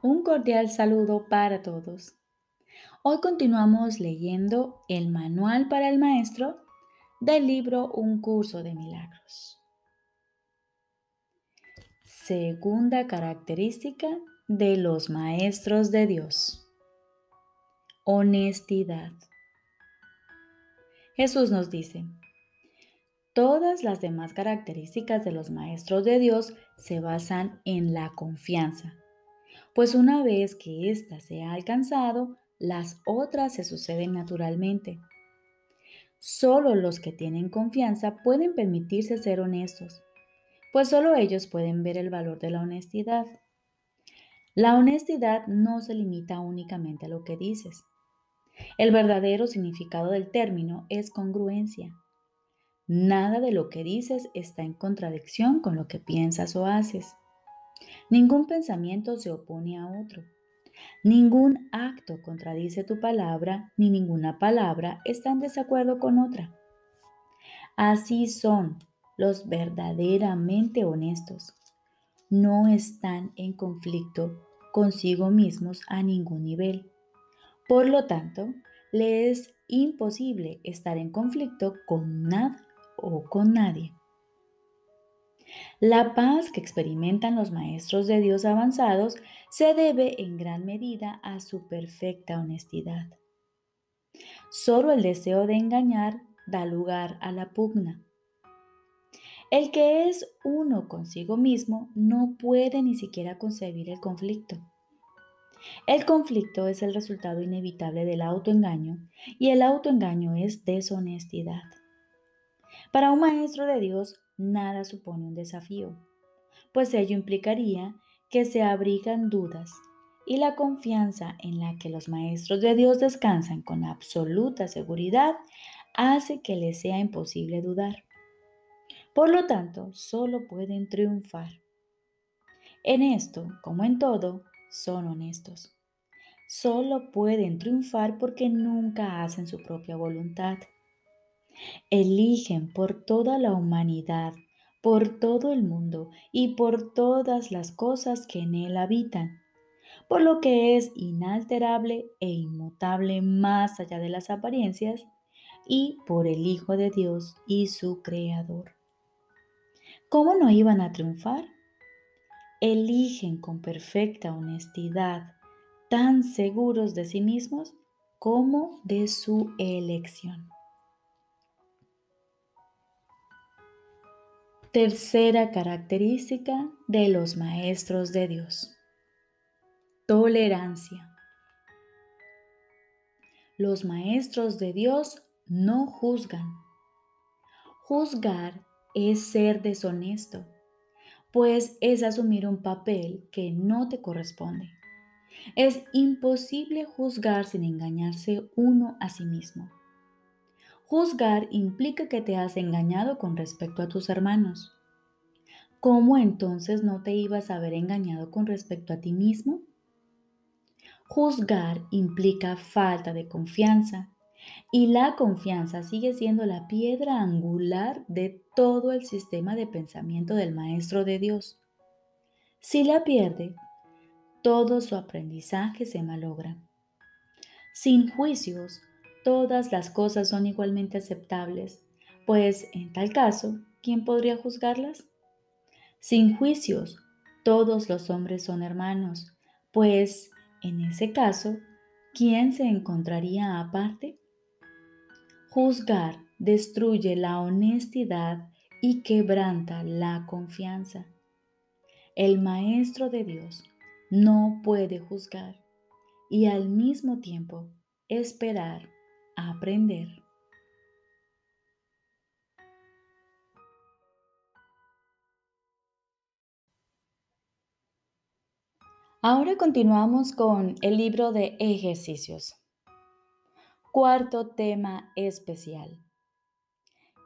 Un cordial saludo para todos. Hoy continuamos leyendo el Manual para el Maestro del libro Un curso de milagros. Segunda característica de los maestros de Dios. Honestidad. Jesús nos dice, todas las demás características de los maestros de Dios se basan en la confianza pues una vez que ésta se ha alcanzado, las otras se suceden naturalmente. Solo los que tienen confianza pueden permitirse ser honestos, pues solo ellos pueden ver el valor de la honestidad. La honestidad no se limita únicamente a lo que dices. El verdadero significado del término es congruencia. Nada de lo que dices está en contradicción con lo que piensas o haces. Ningún pensamiento se opone a otro. Ningún acto contradice tu palabra, ni ninguna palabra está en desacuerdo con otra. Así son los verdaderamente honestos. No están en conflicto consigo mismos a ningún nivel. Por lo tanto, le es imposible estar en conflicto con nada o con nadie. La paz que experimentan los maestros de Dios avanzados se debe en gran medida a su perfecta honestidad. Solo el deseo de engañar da lugar a la pugna. El que es uno consigo mismo no puede ni siquiera concebir el conflicto. El conflicto es el resultado inevitable del autoengaño y el autoengaño es deshonestidad. Para un maestro de Dios, nada supone un desafío, pues ello implicaría que se abrigan dudas y la confianza en la que los maestros de Dios descansan con absoluta seguridad hace que les sea imposible dudar. Por lo tanto, solo pueden triunfar. En esto, como en todo, son honestos. Solo pueden triunfar porque nunca hacen su propia voluntad eligen por toda la humanidad, por todo el mundo y por todas las cosas que en él habitan, por lo que es inalterable e inmutable más allá de las apariencias, y por el Hijo de Dios y su Creador. ¿Cómo no iban a triunfar? Eligen con perfecta honestidad, tan seguros de sí mismos como de su elección. Tercera característica de los maestros de Dios. Tolerancia. Los maestros de Dios no juzgan. Juzgar es ser deshonesto, pues es asumir un papel que no te corresponde. Es imposible juzgar sin engañarse uno a sí mismo. Juzgar implica que te has engañado con respecto a tus hermanos. ¿Cómo entonces no te ibas a haber engañado con respecto a ti mismo? Juzgar implica falta de confianza y la confianza sigue siendo la piedra angular de todo el sistema de pensamiento del Maestro de Dios. Si la pierde, todo su aprendizaje se malogra. Sin juicios, todas las cosas son igualmente aceptables, pues en tal caso, ¿quién podría juzgarlas? Sin juicios, todos los hombres son hermanos, pues en ese caso, ¿quién se encontraría aparte? Juzgar destruye la honestidad y quebranta la confianza. El Maestro de Dios no puede juzgar y al mismo tiempo esperar aprender. Ahora continuamos con el libro de ejercicios. Cuarto tema especial.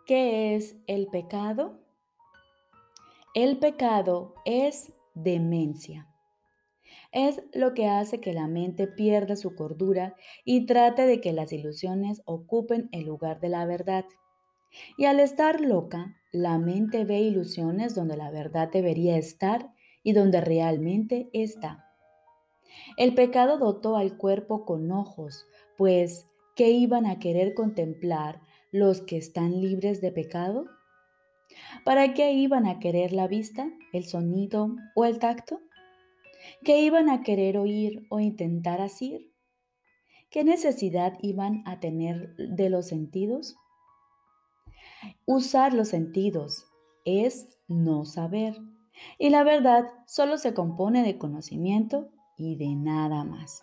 ¿Qué es el pecado? El pecado es demencia es lo que hace que la mente pierda su cordura y trate de que las ilusiones ocupen el lugar de la verdad. Y al estar loca, la mente ve ilusiones donde la verdad debería estar y donde realmente está. El pecado dotó al cuerpo con ojos, pues ¿qué iban a querer contemplar los que están libres de pecado? ¿Para qué iban a querer la vista, el sonido o el tacto? ¿Qué iban a querer oír o intentar asir? ¿Qué necesidad iban a tener de los sentidos? Usar los sentidos es no saber. Y la verdad solo se compone de conocimiento y de nada más.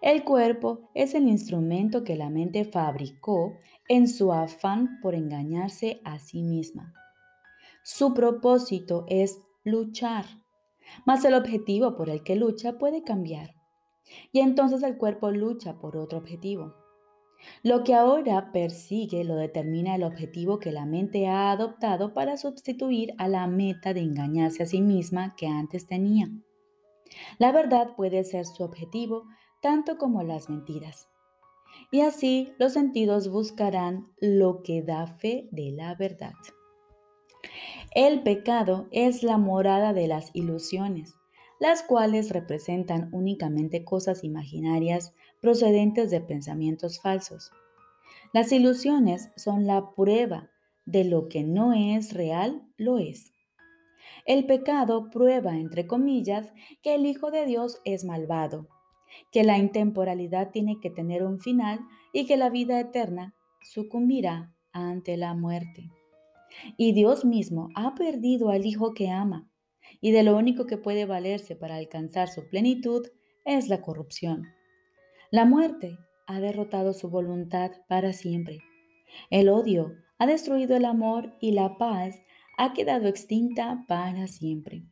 El cuerpo es el instrumento que la mente fabricó en su afán por engañarse a sí misma. Su propósito es luchar, mas el objetivo por el que lucha puede cambiar. Y entonces el cuerpo lucha por otro objetivo. Lo que ahora persigue lo determina el objetivo que la mente ha adoptado para sustituir a la meta de engañarse a sí misma que antes tenía. La verdad puede ser su objetivo tanto como las mentiras. Y así los sentidos buscarán lo que da fe de la verdad. El pecado es la morada de las ilusiones, las cuales representan únicamente cosas imaginarias procedentes de pensamientos falsos. Las ilusiones son la prueba de lo que no es real, lo es. El pecado prueba, entre comillas, que el Hijo de Dios es malvado, que la intemporalidad tiene que tener un final y que la vida eterna sucumbirá ante la muerte. Y Dios mismo ha perdido al Hijo que ama, y de lo único que puede valerse para alcanzar su plenitud es la corrupción. La muerte ha derrotado su voluntad para siempre. El odio ha destruido el amor y la paz ha quedado extinta para siempre.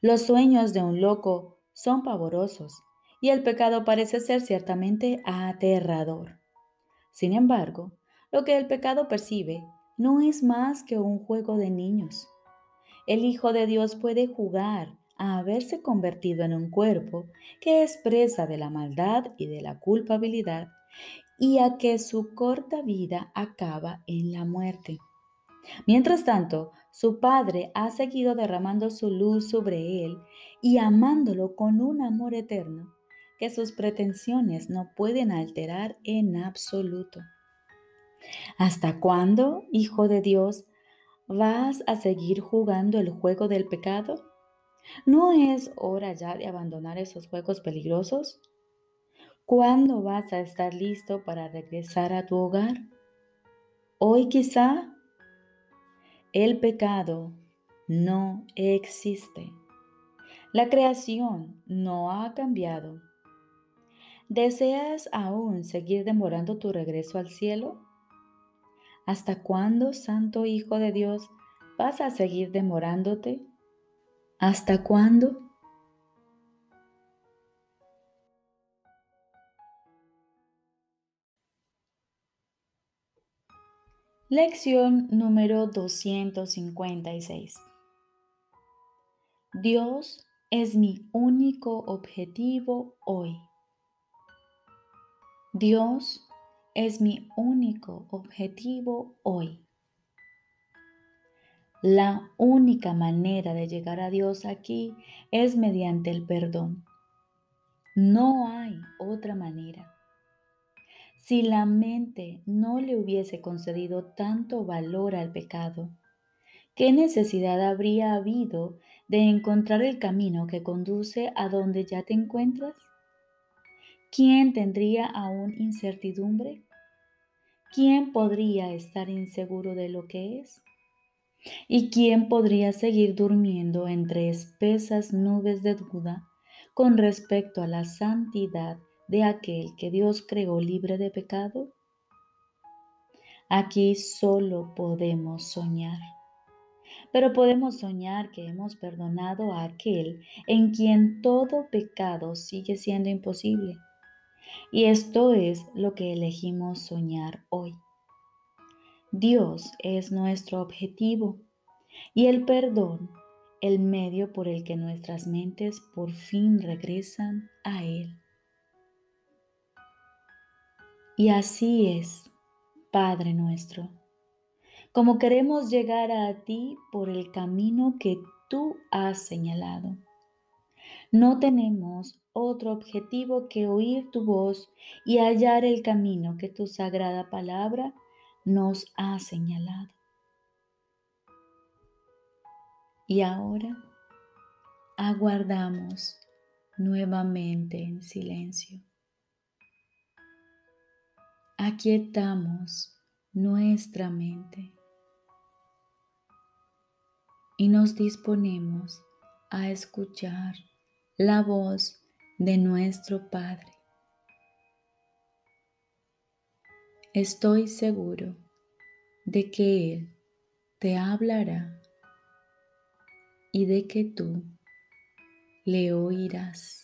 Los sueños de un loco son pavorosos y el pecado parece ser ciertamente aterrador. Sin embargo, lo que el pecado percibe no es más que un juego de niños. El Hijo de Dios puede jugar a haberse convertido en un cuerpo que expresa de la maldad y de la culpabilidad y a que su corta vida acaba en la muerte. Mientras tanto, su padre ha seguido derramando su luz sobre él y amándolo con un amor eterno que sus pretensiones no pueden alterar en absoluto. ¿Hasta cuándo, Hijo de Dios, vas a seguir jugando el juego del pecado? ¿No es hora ya de abandonar esos juegos peligrosos? ¿Cuándo vas a estar listo para regresar a tu hogar? Hoy quizá el pecado no existe. La creación no ha cambiado. ¿Deseas aún seguir demorando tu regreso al cielo? ¿Hasta cuándo, Santo Hijo de Dios, vas a seguir demorándote? ¿Hasta cuándo? Lección número 256. Dios es mi único objetivo hoy. Dios es mi único objetivo hoy. La única manera de llegar a Dios aquí es mediante el perdón. No hay otra manera. Si la mente no le hubiese concedido tanto valor al pecado, ¿qué necesidad habría habido de encontrar el camino que conduce a donde ya te encuentras? ¿Quién tendría aún incertidumbre? ¿Quién podría estar inseguro de lo que es? ¿Y quién podría seguir durmiendo entre espesas nubes de duda con respecto a la santidad de aquel que Dios creó libre de pecado? Aquí solo podemos soñar, pero podemos soñar que hemos perdonado a aquel en quien todo pecado sigue siendo imposible. Y esto es lo que elegimos soñar hoy. Dios es nuestro objetivo y el perdón el medio por el que nuestras mentes por fin regresan a Él. Y así es, Padre nuestro, como queremos llegar a ti por el camino que tú has señalado. No tenemos otro objetivo que oír tu voz y hallar el camino que tu sagrada palabra nos ha señalado. Y ahora aguardamos nuevamente en silencio. Aquietamos nuestra mente y nos disponemos a escuchar la voz de nuestro Padre. Estoy seguro de que Él te hablará y de que tú le oirás.